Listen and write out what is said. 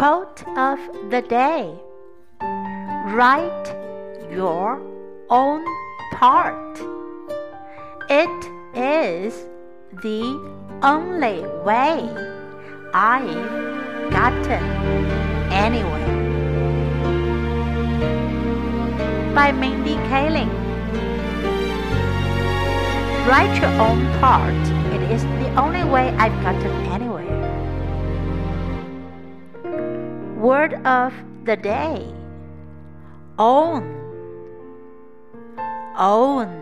Quote of the day Write your own part. It is the only way I've gotten anywhere. By Mindy Kaling. Write your own part. It is the only way I've gotten anywhere. Word of the day. Own. Own